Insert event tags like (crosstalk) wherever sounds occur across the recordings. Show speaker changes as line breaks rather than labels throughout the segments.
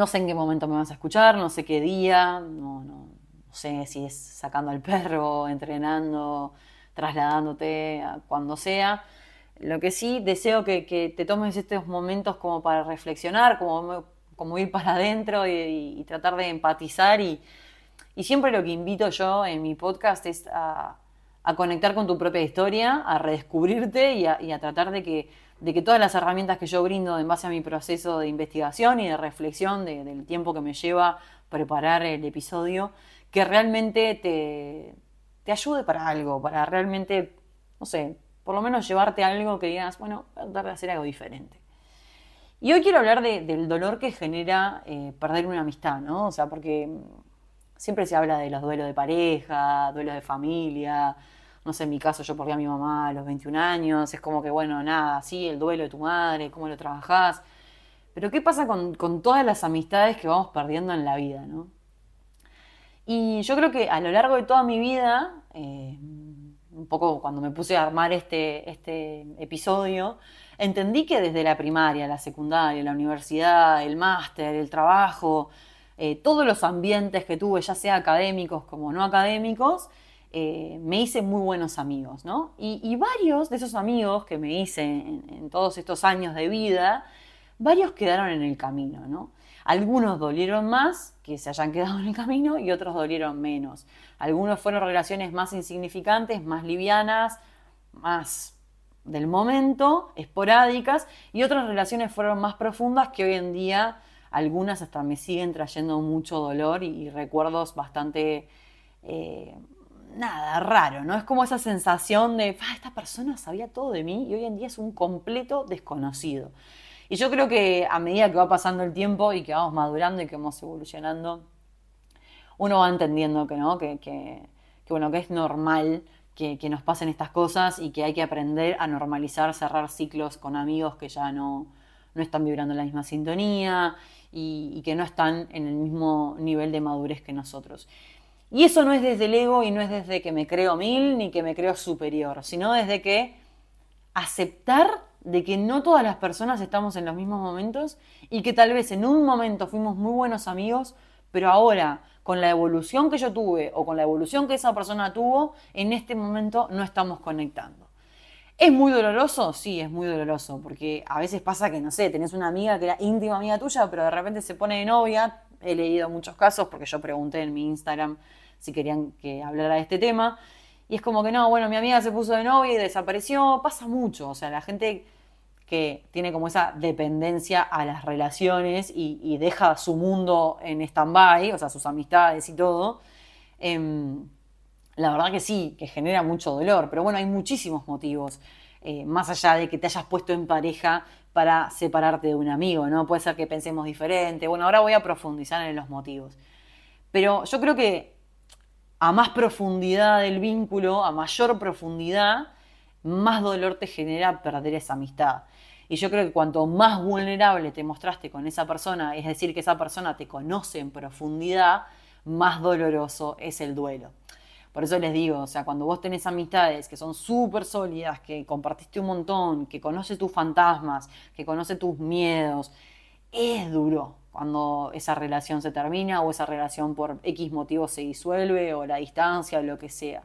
No sé en qué momento me vas a escuchar, no sé qué día, no, no, sé si es sacando al perro, (laughs) entrenando, trasladándote a cuando sea. Lo que sí deseo que, te tomes estos momentos como para reflexionar, como, como ir para adentro y, tratar de empatizar. Y, siempre lo que invito yo en mi podcast es a, conectar con tu propia historia, a redescubrirte y a, tratar de que, de que, todas las herramientas que yo brindo en base a mi proceso de investigación y de reflexión del tiempo que me lleva preparar el episodio, que realmente te, te ayude para algo, para realmente, no sé, por lo menos llevarte algo que digas, bueno, voy a tratar de hacer algo diferente. Y hoy quiero hablar del dolor que genera eh, perder una amistad, ¿no? O sea, porque siempre se habla de los duelos de pareja, duelos de familia. No sé, en mi caso yo perdí a mi mamá a los 21 años. Es como que, bueno, nada, sí, el duelo de tu madre, cómo lo trabajás. Pero ¿qué pasa con, todas las amistades que vamos perdiendo en la vida, ¿no? Y yo creo que a lo largo de toda mi vida, eh, un poco cuando me puse a armar este, este episodio, entendí que desde la primaria, la secundaria, la universidad, el máster, el trabajo, eh, todos los ambientes que tuve, ya sea académicos como no académicos, eh, me hice muy buenos amigos, ¿no? Y, varios de esos amigos que me hice en, todos estos años de vida, varios quedaron en el camino, ¿no? Algunos dolieron más que se hayan quedado en el camino y otros dolieron menos. Algunos fueron relaciones más insignificantes, más livianas, más del momento, esporádicas, y otras relaciones fueron más profundas que hoy en día algunas hasta me siguen trayendo mucho dolor y, recuerdos bastante, eh, nada, raro, ¿no? Es como esa sensación de, ah, esta persona sabía todo de mí y hoy en día es un completo desconocido. Y yo creo que a medida que va pasando el tiempo y que vamos madurando y que vamos evolucionando, uno va entendiendo que, ¿no? que, bueno, que es normal que, nos pasen estas cosas y que hay que aprender a normalizar, cerrar ciclos con amigos que ya no, no están vibrando en la misma sintonía y, que no están en el mismo nivel de madurez que nosotros. Y eso no es desde el ego y no es desde que me creo mil ni que me creo superior, sino desde que aceptar de que no todas las personas estamos en los mismos momentos y que tal vez en un momento fuimos muy buenos amigos, pero ahora con la evolución que yo tuve o con la evolución que esa persona tuvo, en este momento no estamos conectando. ¿Es muy doloroso? Sí, es muy doloroso, porque a veces pasa que, no sé, tenés una amiga que era íntima amiga tuya, pero de repente se pone de novia. He leído muchos casos porque yo pregunté en mi Instagram si querían que hablara de este tema. Y es como que no, bueno, mi amiga se puso de novia y desapareció. Pasa mucho. O sea, la gente que tiene como esa dependencia a las relaciones y, deja su mundo en stand-by, o sea, sus amistades y todo. Em, la verdad que sí, que genera mucho dolor. Pero bueno, hay muchísimos motivos. Eh, más allá de que te hayas puesto en pareja para separarte de un amigo, ¿no? Puede ser que pensemos diferente. Bueno, ahora voy a profundizar en los motivos. Pero yo creo que a más profundidad del vínculo, a mayor profundidad, más dolor te genera perder esa amistad. Y yo creo que cuanto más vulnerable te mostraste con esa persona, es decir, que esa persona te conoce en profundidad, más doloroso es el duelo. Por eso les digo, o sea, cuando vos tenés amistades que son súper sólidas, que compartiste un montón, que conoce tus fantasmas, que conoce tus miedos, es duro cuando esa relación se termina o esa relación por X motivo se disuelve o la distancia o lo que sea.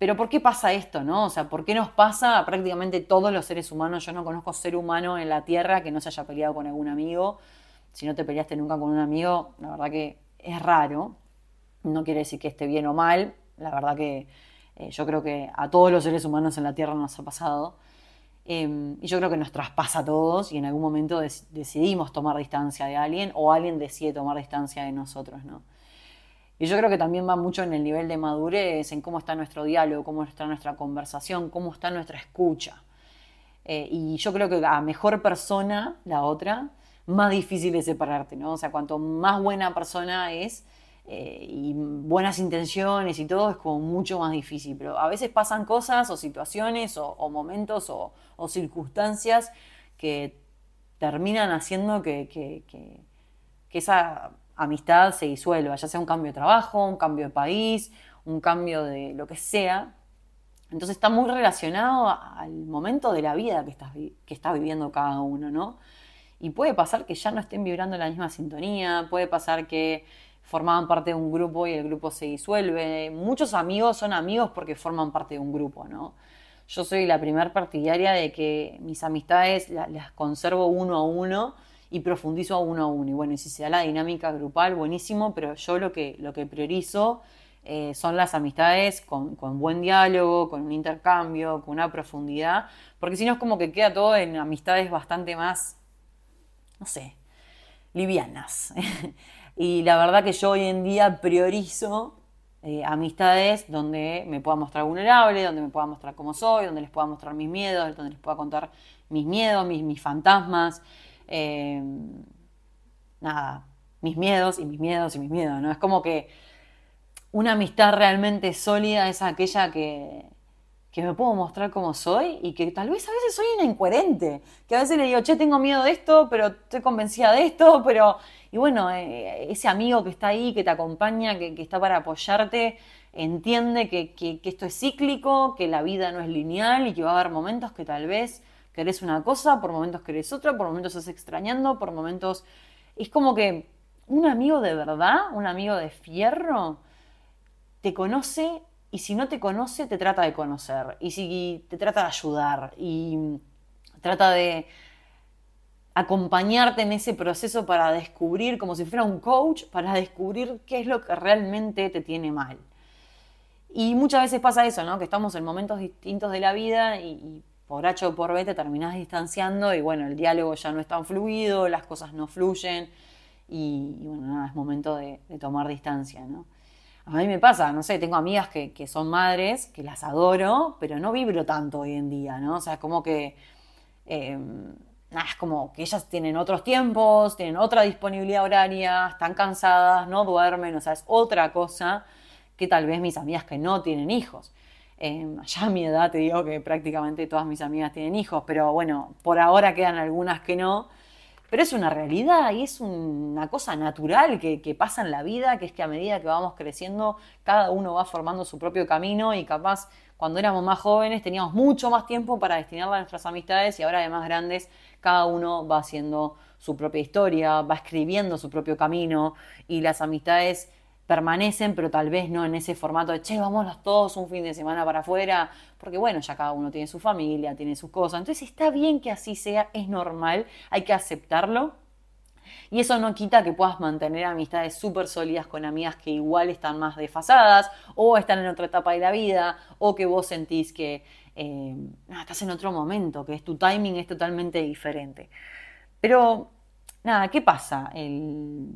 Pero ¿por qué pasa esto, no? O sea, ¿por qué nos pasa a prácticamente todos los seres humanos? Yo no conozco ser humano en la Tierra que no se haya peleado con algún amigo. Si no te peleaste nunca con un amigo, la verdad que es raro. No quiere decir que esté bien o mal. La verdad que eh, yo creo que a todos los seres humanos en la Tierra nos ha pasado. Em, y yo creo que nos traspasa a todos y en algún momento decidimos tomar distancia de alguien o alguien decide tomar distancia de nosotros, ¿no? Y yo creo que también va mucho en el nivel de madurez, en cómo está nuestro diálogo, cómo está nuestra conversación, cómo está nuestra escucha. Eh, y yo creo que a mejor persona, la otra, más difícil es separarte, ¿no? O sea, cuanto más buena persona es, eh, y buenas intenciones y todo es como mucho más difícil. Pero a veces pasan cosas o situaciones o, momentos o, circunstancias que terminan haciendo que, que, esa amistad se disuelva, ya sea un cambio de trabajo, un cambio de país, un cambio de lo que sea. Entonces está muy relacionado al momento de la vida que estás, que está viviendo cada uno, ¿no? y puede pasar que ya no estén vibrando la misma sintonía, puede pasar que formaban parte de un grupo y el grupo se disuelve. Muchos amigos son amigos porque forman parte de un grupo, ¿no? Yo soy la primer partidaria de que mis amistades las conservo uno a uno y profundizo a uno a uno. Y bueno, si se da la dinámica grupal, buenísimo, pero yo lo que, lo que priorizo eh, son las amistades con, buen diálogo, con un intercambio, con una profundidad, porque si no es como que queda todo en amistades bastante más, no sé, livianas. (laughs) y la verdad que yo hoy en día priorizo eh, amistades donde me pueda mostrar vulnerable, donde me pueda mostrar cómo soy, donde les pueda mostrar mis miedos, donde les pueda contar mis miedos, mis, mis fantasmas. Eh, nada, mis miedos y mis miedos y mis miedos, ¿no? Es como que una amistad realmente sólida es aquella que, me puedo mostrar como soy y que tal vez a veces soy una incoherente, que a veces le digo, che, tengo miedo de esto, pero estoy convencida de esto, (laughs) pero... Y bueno, eh, ese amigo que está ahí, que te acompaña, que, está para apoyarte, entiende que, que, esto es cíclico, que la vida no es lineal y que va a haber momentos que tal vez querés una cosa, por momentos querés otra, por momentos estás extrañando, por momentos... Es como que un amigo de verdad, un amigo de fierro, te conoce y si no te conoce, te trata de conocer. Y si te trata de ayudar y trata de acompañarte en ese proceso para descubrir, como si fuera un coach, para descubrir qué es lo que realmente te tiene mal. Y muchas veces pasa eso, ¿no? Que estamos en momentos distintos de la vida y, por H o por B te terminás distanciando y bueno, el diálogo ya no es tan fluido, las cosas no fluyen y, bueno, nada, es momento de, de tomar distancia, ¿no? A mí me pasa, no sé, tengo amigas que, son madres, que las adoro, pero no vibro tanto hoy en día, ¿no? O sea, es como que. Em, nada, es como que ellas tienen otros tiempos, tienen otra disponibilidad horaria, están cansadas, no duermen, o sea, es otra cosa que tal vez mis amigas que no tienen hijos. Eh, ya a mi edad te digo que prácticamente todas mis amigas tienen hijos, pero bueno, por ahora quedan algunas que no. Pero es una realidad y es una cosa natural que, pasa en la vida, que es que a medida que vamos creciendo, cada uno va formando su propio camino y capaz cuando éramos más jóvenes teníamos mucho más tiempo para destinarla a nuestras amistades y ahora de más grandes cada uno va haciendo su propia historia, va escribiendo su propio camino y las amistades permanecen, pero tal vez no en ese formato de, che, vámonos todos un fin de semana para afuera, porque bueno, ya cada uno tiene su familia, tiene sus cosas. Entonces está bien que así sea, es normal, hay que aceptarlo. Y eso no quita que puedas mantener amistades súper sólidas con amigas que igual están más desfasadas o están en otra etapa de la vida o que vos sentís que eh, estás en otro momento, que es tu timing es totalmente diferente. Pero nada, ¿qué pasa? El,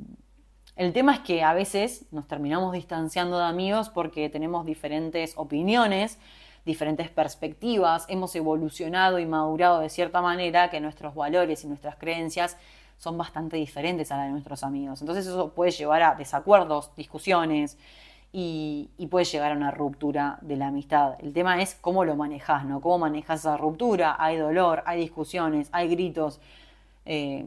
el tema es que a veces nos terminamos distanciando de amigos porque tenemos diferentes opiniones, diferentes perspectivas, hemos evolucionado y madurado de cierta manera que nuestros valores y nuestras creencias son bastante diferentes a las de nuestros amigos. Entonces eso puede llevar a desacuerdos, discusiones y, puede llegar a una ruptura de la amistad. El tema es cómo lo manejas, ¿no? Cómo manejas esa ruptura. Hay dolor, hay discusiones, hay gritos. Eh,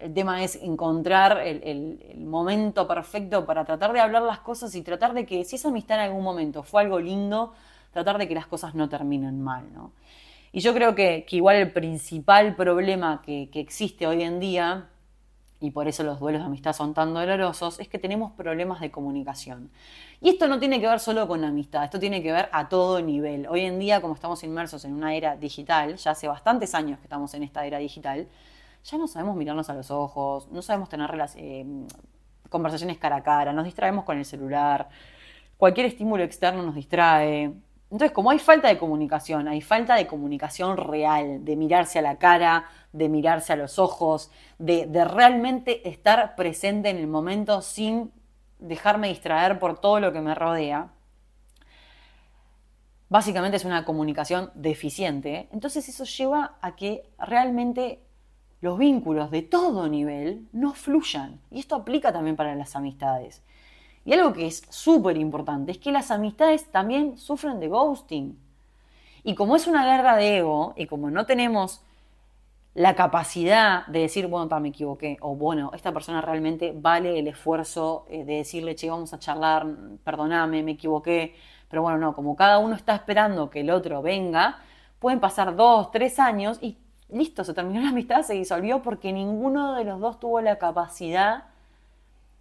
el tema es encontrar el, momento perfecto para tratar de hablar las cosas y tratar de que si esa amistad en algún momento fue algo lindo, tratar de que las cosas no terminen mal, ¿no? Y yo creo que, igual el principal problema que, que, existe hoy en día, y por eso los duelos de amistad son tan dolorosos, es que tenemos problemas de comunicación. Y esto no tiene que ver solo con amistad, esto tiene que ver a todo nivel. Hoy en día, como estamos inmersos en una era digital, ya hace bastantes años que estamos en esta era digital, ya no sabemos mirarnos a los ojos, no sabemos tener eh, conversaciones cara a cara, nos distraemos con el celular, cualquier estímulo externo nos distrae. Entonces, como hay falta de comunicación, hay falta de comunicación real, de mirarse a la cara, de mirarse a los ojos, de, de realmente estar presente en el momento sin dejarme distraer por todo lo que me rodea, básicamente es una comunicación deficiente. Entonces eso lleva a que realmente los vínculos de todo nivel no fluyan. Y esto aplica también para las amistades. Y algo que es súper importante es que las amistades también sufren de ghosting. Y como es una guerra de ego y como no tenemos la capacidad de decir, bueno, me equivoqué, o bueno, esta persona realmente vale el esfuerzo eh, de decirle, che, vamos a charlar, perdoname, me equivoqué, pero bueno, no, como cada uno está esperando que el otro venga, pueden pasar dos, tres años y listo, se terminó la amistad, se disolvió porque ninguno de los dos tuvo la capacidad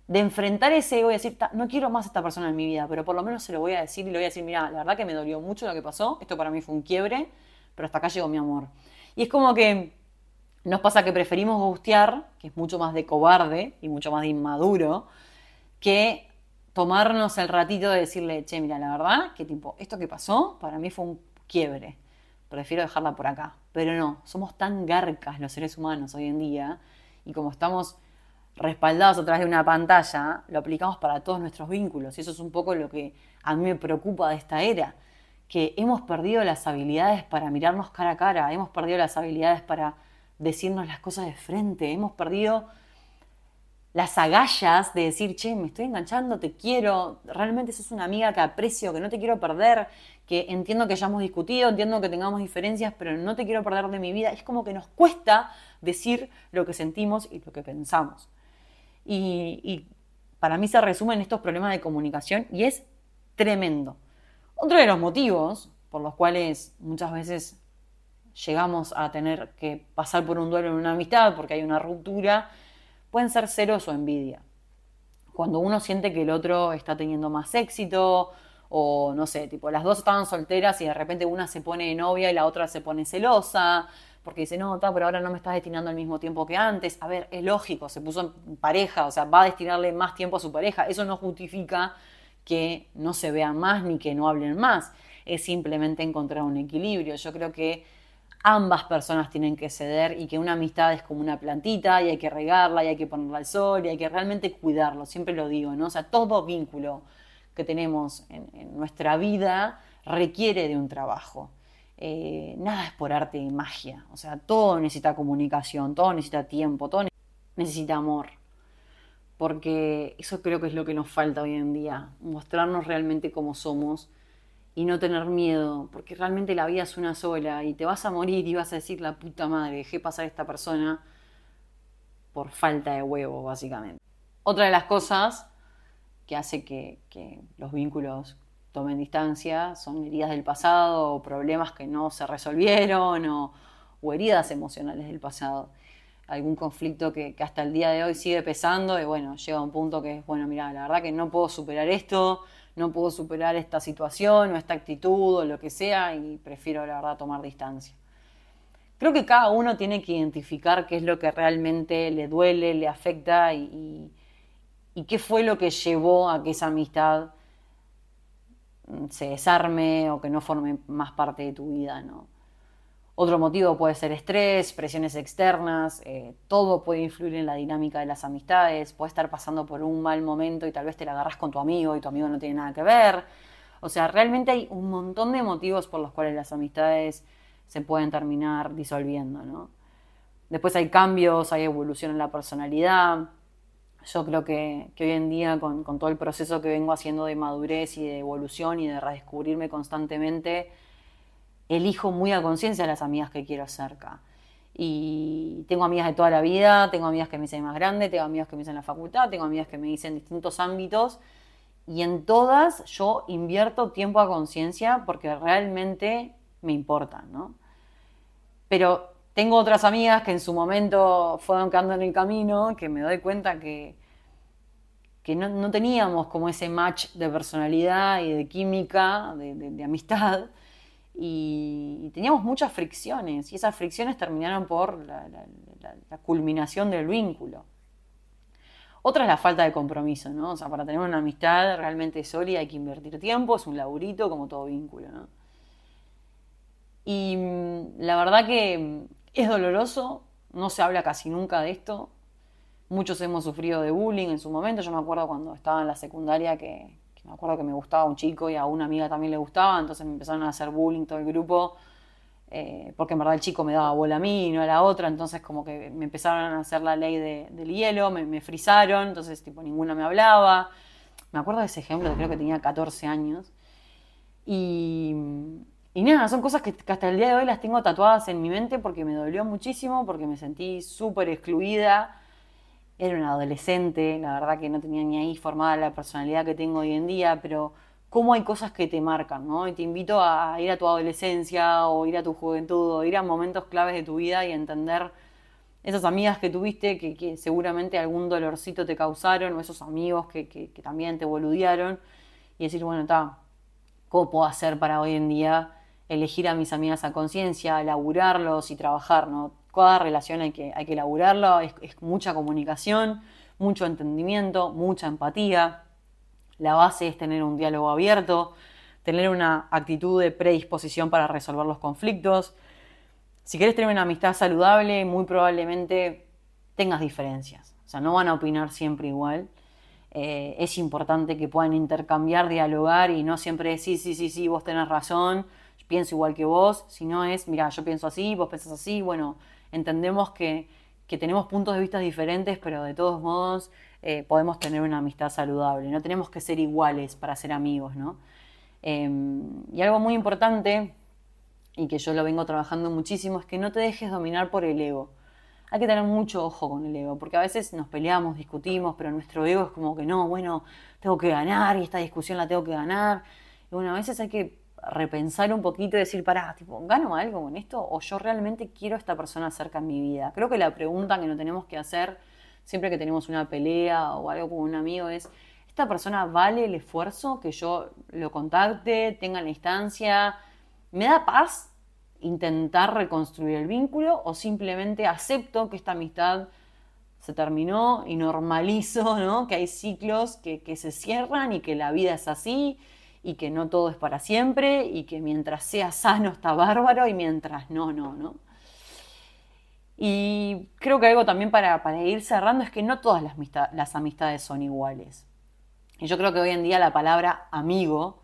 de enfrentar ese ego y decir, no quiero más a esta persona en mi vida, pero por lo menos se lo voy a decir y le voy a decir, mira, la verdad que me dolió mucho lo que pasó, esto para mí fue un quiebre, pero hasta acá llegó mi amor. Y es como que nos pasa que preferimos gustear, que es mucho más de cobarde y mucho más de inmaduro, que tomarnos el ratito de decirle, che, mira, la verdad que tipo, esto que pasó para mí fue un quiebre, prefiero dejarla por acá. Pero no, somos tan garcas los seres humanos hoy en día y como estamos respaldados a través de una pantalla, lo aplicamos para todos nuestros vínculos. Y eso es un poco lo que a mí me preocupa de esta era, que hemos perdido las habilidades para mirarnos cara a cara, hemos perdido las habilidades para decirnos las cosas de frente, hemos perdido las agallas de decir, che, me estoy enganchando, te quiero, realmente sos una amiga que aprecio, que no te quiero perder, que entiendo que hayamos discutido, entiendo que tengamos diferencias, pero no te quiero perder de mi vida. Es como que nos cuesta decir lo que sentimos y lo que pensamos. Y, para mí se resumen estos problemas de comunicación y es tremendo. Otro de los motivos por los cuales muchas veces llegamos a tener que pasar por un duelo en una amistad porque hay una ruptura, pueden ser celos o envidia. Cuando uno siente que el otro está teniendo más éxito, o no sé, tipo, las dos estaban solteras y de repente una se pone novia y la otra se pone celosa, porque dice, no, está, pero ahora no me estás destinando al mismo tiempo que antes. A ver, es lógico, se puso en pareja, o sea, va a destinarle más tiempo a su pareja. Eso no justifica que no se vean más ni que no hablen más. Es simplemente encontrar un equilibrio. Yo creo que ambas personas tienen que ceder y que una amistad es como una plantita y hay que regarla y hay que ponerla al sol y hay que realmente cuidarlo. Siempre lo digo, ¿no? O sea, todo vínculo que tenemos en nuestra vida requiere de un trabajo. Eh, nada es por arte y magia. O sea, todo necesita comunicación, todo necesita tiempo, todo necesita amor. Porque eso creo que es lo que nos falta hoy en día, mostrarnos realmente como somos y no tener miedo, porque realmente la vida es una sola y te vas a morir y vas a decir la puta madre, dejé pasar a esta persona por falta de huevo, básicamente. Otra de las cosas que hace que, que los vínculos tomen distancia, son heridas del pasado o problemas que no se resolvieron o, heridas emocionales del pasado. Algún conflicto que, hasta el día de hoy sigue pesando y bueno, llega a un punto que es, bueno, mira, la verdad que no puedo superar esto, no puedo superar esta situación o esta actitud o lo que sea y prefiero la verdad tomar distancia. Creo que cada uno tiene que identificar qué es lo que realmente le duele, le afecta y, qué fue lo que llevó a que esa amistad se desarme o que no forme más parte de tu vida, ¿no? Otro motivo puede ser estrés, presiones externas, eh, todo puede influir en la dinámica de las amistades, puedes estar pasando por un mal momento y tal vez te la agarras con tu amigo y tu amigo no tiene nada que ver. O sea, realmente hay un montón de motivos por los cuales las amistades se pueden terminar disolviendo, ¿no? Después hay cambios, hay evolución en la personalidad, yo creo que, hoy en día, con, todo el proceso que vengo haciendo de madurez y de evolución y de redescubrirme constantemente, elijo muy a conciencia las amigas que quiero cerca. Y tengo amigas de toda la vida, tengo amigas que me dicen más grande, tengo amigas que me dicen en la facultad, tengo amigas que me dicen en distintos ámbitos. Y en todas yo invierto tiempo a conciencia porque realmente me importan, ¿no? Pero tengo otras amigas que en su momento fueron quedando en el camino, que me doy cuenta que, que no, teníamos como ese match de personalidad y de química, de, amistad, y, teníamos muchas fricciones, y esas fricciones terminaron por la, culminación del vínculo. Otra es la falta de compromiso, ¿no? O sea, para tener una amistad realmente sólida hay que invertir tiempo, es un laburito como todo vínculo, ¿no? Y mm, la verdad que es doloroso, no se habla casi nunca de esto. Muchos hemos sufrido de bullying en su momento. Yo me acuerdo cuando estaba en la secundaria que, me acuerdo que me gustaba un chico y a una amiga también le gustaba, entonces me empezaron a hacer bullying todo el grupo. Eh, porque en verdad el chico me daba bola a mí y no a la otra, entonces como que me empezaron a hacer la ley del hielo, me, me, frizaron, entonces tipo ninguna me hablaba. Me acuerdo de ese ejemplo, creo que tenía 14 años. Y, y nada, son cosas que, hasta el día de hoy las tengo tatuadas en mi mente porque me dolió muchísimo, porque me sentí súper excluida. Era una adolescente, la verdad que no tenía ni ahí formada la personalidad que tengo hoy en día, pero cómo hay cosas que te marcan, ¿no? Y te invito a ir a tu adolescencia o ir a tu juventud o ir a momentos claves de tu vida y entender esas amigas que tuviste que, seguramente algún dolorcito te causaron o esos amigos que, que también te boludearon y decir, bueno, está, ¿cómo puedo hacer para hoy en día elegir a mis amigas a conciencia, laburarlos y trabajar, ¿no? Cada relación hay que, hay que laburarlo, es, mucha comunicación, mucho entendimiento, mucha empatía. La base es tener un diálogo abierto, tener una actitud de predisposición para resolver los conflictos. Si quieres tener una amistad saludable, muy probablemente tengas diferencias. O sea, no van a opinar siempre igual. Eh, es importante que puedan intercambiar, dialogar y no siempre decir, sí, sí, sí, vos tenés razón, pienso igual que vos, sino es, mira, yo pienso así, vos pensás así, bueno, entendemos que, tenemos puntos de vista diferentes, pero de todos modos eh, podemos tener una amistad saludable, no tenemos que ser iguales para ser amigos, ¿no? Em, y algo muy importante, y que yo lo vengo trabajando muchísimo, es que no te dejes dominar por el ego hay que tener mucho ojo con el ego, porque a veces nos peleamos, discutimos, pero nuestro ego es como que no, bueno, tengo que ganar y esta discusión la tengo que ganar. Y bueno, a veces hay que repensar un poquito y decir, pará, tipo, ¿gano algo con esto? ¿O yo realmente quiero a esta persona cerca en mi vida? Creo que la pregunta que nos tenemos que hacer siempre que tenemos una pelea o algo con un amigo es, ¿esta persona vale el esfuerzo que yo lo contacte, tenga la instancia? ¿Me da paz intentar reconstruir el vínculo o simplemente acepto que esta amistad se terminó y normalizo ¿no? que hay ciclos que, se cierran y que la vida es así y que no todo es para siempre y que mientras sea sano está bárbaro y mientras no, no, ¿no? Y creo que algo también para, para ir cerrando es que no todas las, amistades son iguales. Y yo creo que hoy en día la palabra amigo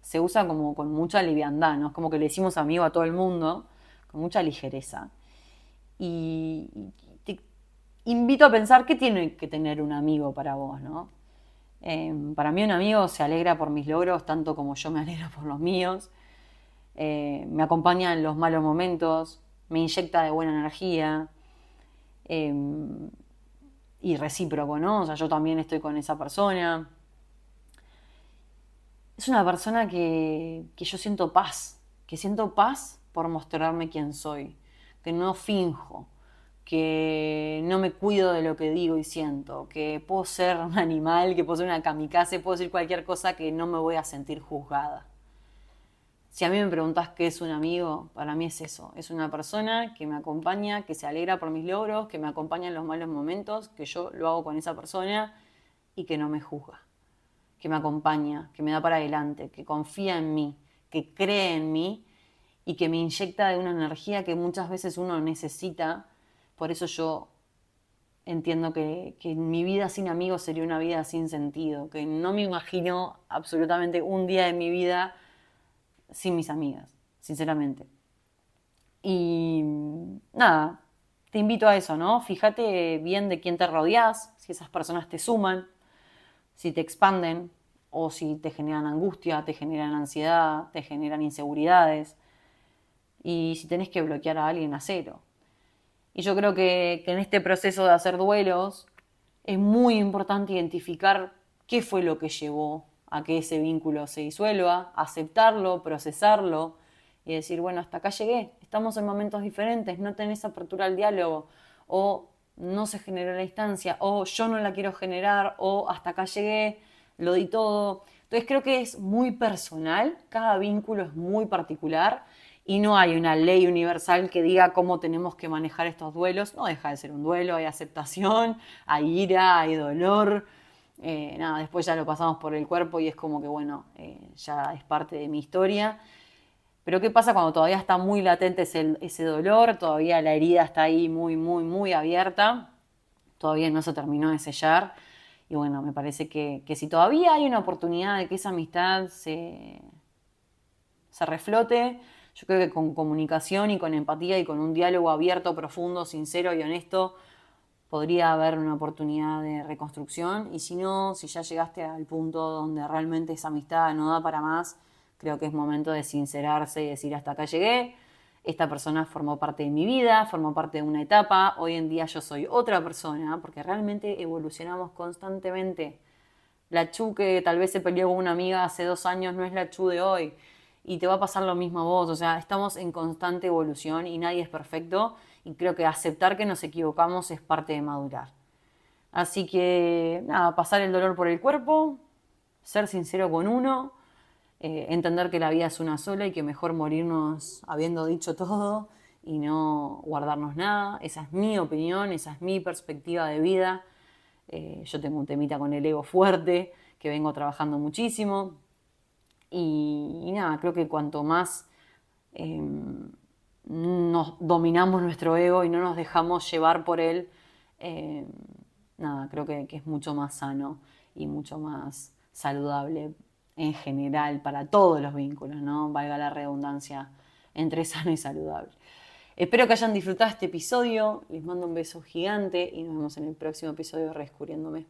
se usa como con mucha liviandad, ¿no? Es como que le decimos amigo a todo el mundo, con mucha ligereza. Y te invito a pensar qué tiene que tener un amigo para vos, ¿no? Em, para mí un amigo se alegra por mis logros tanto como yo me (laughs) alegro por los míos. Eh, me acompaña en los malos momentos, me inyecta de buena energía em, y recíproco, ¿no? O sea, yo también estoy con esa persona es una persona que, yo siento paz, que siento paz por mostrarme quién soy, que no finjo, que no me cuido de lo que digo y siento, que puedo ser un animal, que puedo ser una kamikaze, puedo decir cualquier cosa que no me voy a sentir juzgada. Si a mí me preguntas qué es un amigo, para mí es eso, es una persona que me acompaña, que se alegra por mis logros, que me acompaña en los malos momentos, que yo lo hago con esa persona y que no me juzga que me acompaña, que me da para adelante, que confía en mí, que cree en mí y que me inyecta de una energía que muchas veces uno necesita. Por eso yo entiendo que, mi vida sin amigos sería una vida sin sentido, que no me imagino absolutamente un día de mi vida sin mis amigas, sinceramente. Y nada, te invito a eso, ¿no? Fíjate bien de quién te rodeas, si esas personas te suman, si te expanden o si te generan angustia, te generan ansiedad, te generan inseguridades. Y si tenés que bloquear a alguien a cero. Y yo creo que, en este proceso de hacer duelos es muy importante identificar qué fue lo que llevó a que ese vínculo se disuelva, aceptarlo, procesarlo y decir, bueno, hasta acá llegué, estamos en momentos diferentes, no tenés apertura al diálogo, o no se generó la instancia, o yo no la quiero generar, o hasta acá llegué, lo di todo. Entonces creo que es muy personal, cada vínculo es muy particular y no hay una ley universal que diga cómo tenemos que manejar estos duelos. No deja de ser un duelo, hay aceptación, hay ira, hay dolor. Eh, nada, después ya lo pasamos por el cuerpo y es como que, bueno, eh, ya es parte de mi historia. Pero ¿qué pasa cuando todavía está muy latente ese, dolor? Todavía la herida está ahí muy, muy, muy abierta. Todavía no se terminó de sellar. Y bueno, me parece que, si todavía hay una oportunidad de que esa amistad se, se reflote, yo creo que con comunicación y con empatía y con un diálogo abierto, profundo, sincero y honesto, podría haber una oportunidad de reconstrucción. Y si no, si ya llegaste al punto donde realmente esa amistad no da para más, Creo que es momento de sincerarse y decir hasta acá llegué. Esta persona formó parte de mi vida, formó parte de una etapa. Hoy en día yo soy otra persona porque realmente evolucionamos constantemente. La Chu que tal vez se peleó con una amiga hace dos años no es la Chu de hoy. Y te va a pasar lo mismo a vos. O sea, estamos en constante evolución y nadie es perfecto. Y creo que aceptar que nos equivocamos es parte de madurar. Así que, nada, pasar el dolor por el cuerpo, ser sincero con uno, eh, entender que la vida es una sola y que mejor morirnos habiendo dicho todo y no guardarnos nada. Esa es mi opinión, esa es mi perspectiva de vida. Eh, yo tengo un temita con el ego fuerte que vengo trabajando muchísimo. Y, nada, creo que cuanto más em, nos dominamos nuestro ego y no nos dejamos llevar por él, em, nada, creo que, es mucho más sano y mucho más saludable en general para todos los vínculos, ¿no? Valga la redundancia entre (laughs) sano y saludable. Espero que hayan disfrutado este episodio. Les mando un beso gigante y nos vemos en el próximo episodio de Redescubriéndome.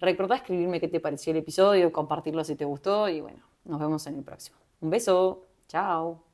Recordá escribirme qué te pareció el episodio, compartirlo si te gustó y bueno, nos vemos en el próximo. Un beso. Chao.